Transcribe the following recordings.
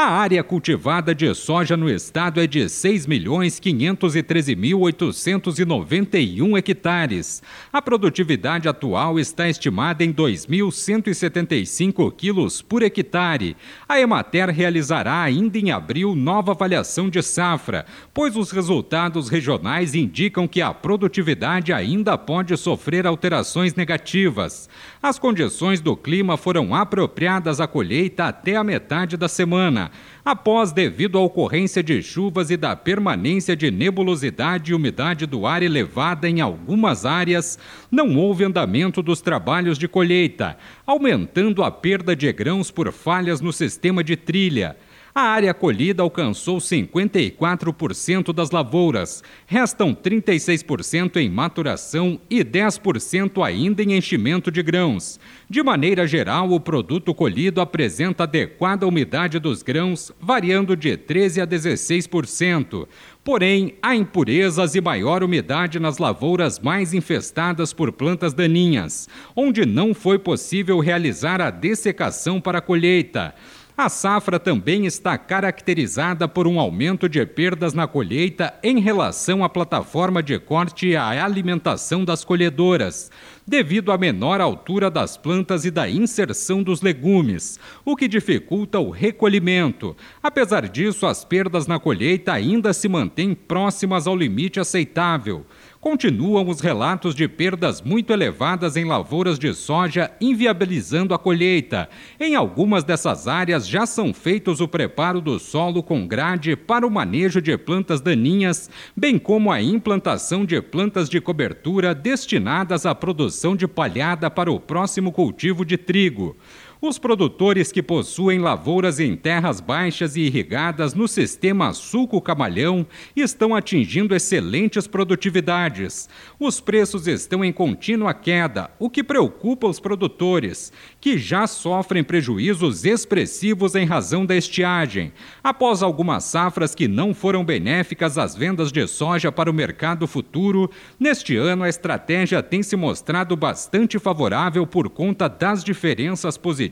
A área cultivada de soja no estado é de 6.513.891 hectares. A produtividade atual está estimada em 2.175 quilos por hectare. A Emater realizará ainda em abril nova avaliação de safra, pois os resultados regionais indicam que a produtividade ainda pode sofrer alterações negativas. As condições do clima foram apropriadas à colheita até a metade da semana após devido à ocorrência de chuvas e da permanência de nebulosidade e umidade do ar elevada em algumas áreas, não houve andamento dos trabalhos de colheita, aumentando a perda de grãos por falhas no sistema de trilha. A área colhida alcançou 54% das lavouras, restam 36% em maturação e 10% ainda em enchimento de grãos. De maneira geral, o produto colhido apresenta adequada umidade dos grãos, variando de 13% a 16%. Porém, há impurezas e maior umidade nas lavouras mais infestadas por plantas daninhas, onde não foi possível realizar a dessecação para a colheita. A safra também está caracterizada por um aumento de perdas na colheita em relação à plataforma de corte e à alimentação das colhedoras, devido à menor altura das plantas e da inserção dos legumes, o que dificulta o recolhimento. Apesar disso, as perdas na colheita ainda se mantêm próximas ao limite aceitável. Continuam os relatos de perdas muito elevadas em lavouras de soja, inviabilizando a colheita. Em algumas dessas áreas já são feitos o preparo do solo com grade para o manejo de plantas daninhas, bem como a implantação de plantas de cobertura destinadas à produção de palhada para o próximo cultivo de trigo. Os produtores que possuem lavouras em terras baixas e irrigadas no sistema sulco-camalhão estão atingindo excelentes produtividades. Os preços estão em contínua queda, o que preocupa os produtores, que já sofrem prejuízos expressivos em razão da estiagem. Após algumas safras que não foram benéficas às vendas de soja para o mercado futuro, neste ano a estratégia tem se mostrado bastante favorável por conta das diferenças positivas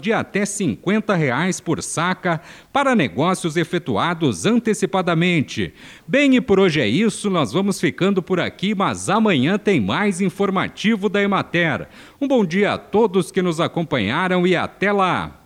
de até 50 reais por saca para negócios efetuados antecipadamente. Bem, e por hoje é isso, nós vamos ficando por aqui, mas amanhã tem mais informativo da Emater. Um bom dia a todos que nos acompanharam e até lá!